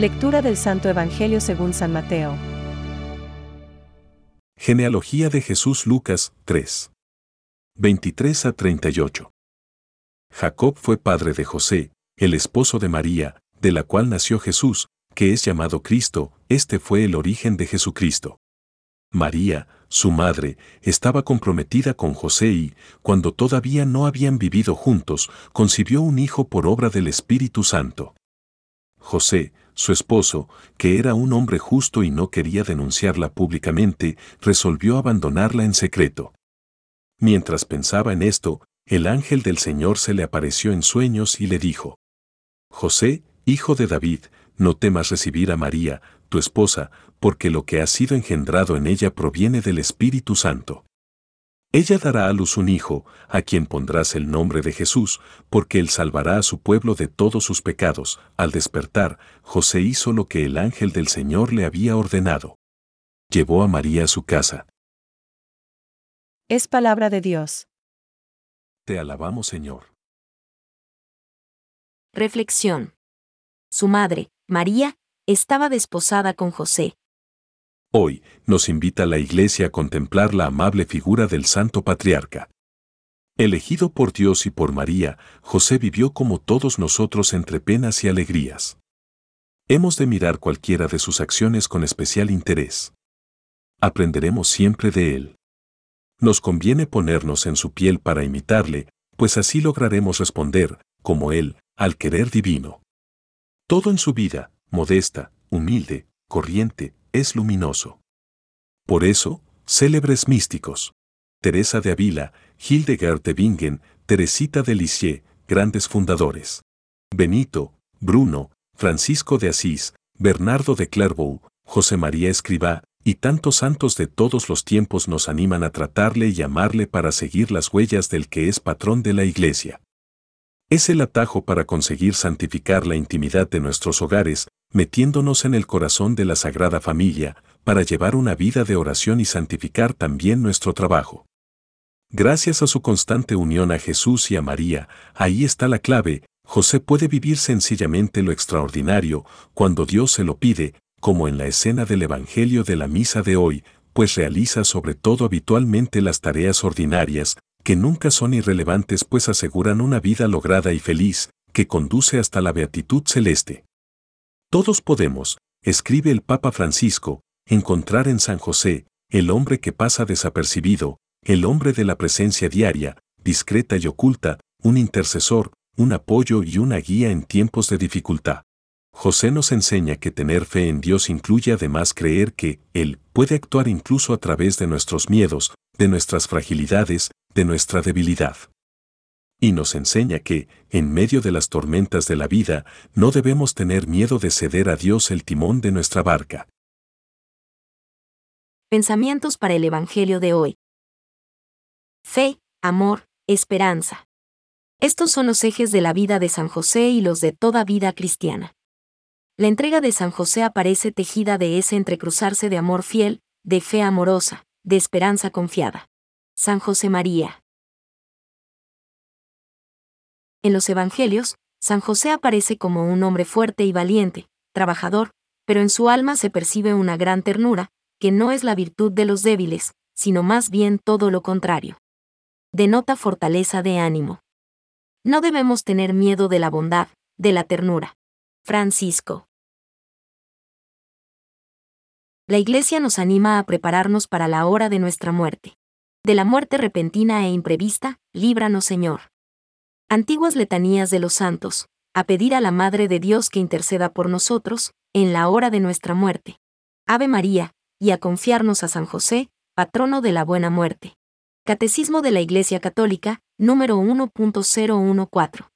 Lectura del Santo Evangelio según San Mateo. Genealogía de Jesús Lucas 3. 23 a 38. Jacob fue padre de José, el esposo de María, de la cual nació Jesús, que es llamado Cristo, este fue el origen de Jesucristo. María, su madre, estaba comprometida con José y, cuando todavía no habían vivido juntos, concibió un hijo por obra del Espíritu Santo. José, su esposo, que era un hombre justo y no quería denunciarla públicamente, resolvió abandonarla en secreto. Mientras pensaba en esto, el ángel del Señor se le apareció en sueños y le dijo, José, hijo de David, no temas recibir a María, tu esposa, porque lo que ha sido engendrado en ella proviene del Espíritu Santo. Ella dará a luz un hijo, a quien pondrás el nombre de Jesús, porque él salvará a su pueblo de todos sus pecados. Al despertar, José hizo lo que el ángel del Señor le había ordenado. Llevó a María a su casa. Es palabra de Dios. Te alabamos, Señor. Reflexión. Su madre, María, estaba desposada con José. Hoy, nos invita la Iglesia a contemplar la amable figura del Santo Patriarca. Elegido por Dios y por María, José vivió como todos nosotros entre penas y alegrías. Hemos de mirar cualquiera de sus acciones con especial interés. Aprenderemos siempre de él. Nos conviene ponernos en su piel para imitarle, pues así lograremos responder, como él, al querer divino. Todo en su vida, modesta, humilde, corriente, es luminoso. Por eso, célebres místicos. Teresa de Avila, Hildegard de Bingen, Teresita de Lisieux, grandes fundadores. Benito, Bruno, Francisco de Asís, Bernardo de Clairvaux, José María Escribá, y tantos santos de todos los tiempos nos animan a tratarle y amarle para seguir las huellas del que es patrón de la Iglesia. Es el atajo para conseguir santificar la intimidad de nuestros hogares, metiéndonos en el corazón de la Sagrada Familia, para llevar una vida de oración y santificar también nuestro trabajo. Gracias a su constante unión a Jesús y a María, ahí está la clave, José puede vivir sencillamente lo extraordinario cuando Dios se lo pide, como en la escena del Evangelio de la Misa de hoy, pues realiza sobre todo habitualmente las tareas ordinarias, que nunca son irrelevantes pues aseguran una vida lograda y feliz, que conduce hasta la beatitud celeste. Todos podemos, escribe el Papa Francisco, encontrar en San José, el hombre que pasa desapercibido, el hombre de la presencia diaria, discreta y oculta, un intercesor, un apoyo y una guía en tiempos de dificultad. José nos enseña que tener fe en Dios incluye además creer que Él puede actuar incluso a través de nuestros miedos, de nuestras fragilidades, de nuestra debilidad y nos enseña que, en medio de las tormentas de la vida, no debemos tener miedo de ceder a Dios el timón de nuestra barca. Pensamientos para el Evangelio de hoy. Fe, amor, esperanza. Estos son los ejes de la vida de San José y los de toda vida cristiana. La entrega de San José aparece tejida de ese entrecruzarse de amor fiel, de fe amorosa, de esperanza confiada. San José María. En los Evangelios, San José aparece como un hombre fuerte y valiente, trabajador, pero en su alma se percibe una gran ternura, que no es la virtud de los débiles, sino más bien todo lo contrario. Denota fortaleza de ánimo. No debemos tener miedo de la bondad, de la ternura. Francisco. La Iglesia nos anima a prepararnos para la hora de nuestra muerte. De la muerte repentina e imprevista, líbranos Señor. Antiguas letanías de los santos, a pedir a la Madre de Dios que interceda por nosotros, en la hora de nuestra muerte. Ave María, y a confiarnos a San José, patrono de la buena muerte. Catecismo de la Iglesia Católica, número 1.014.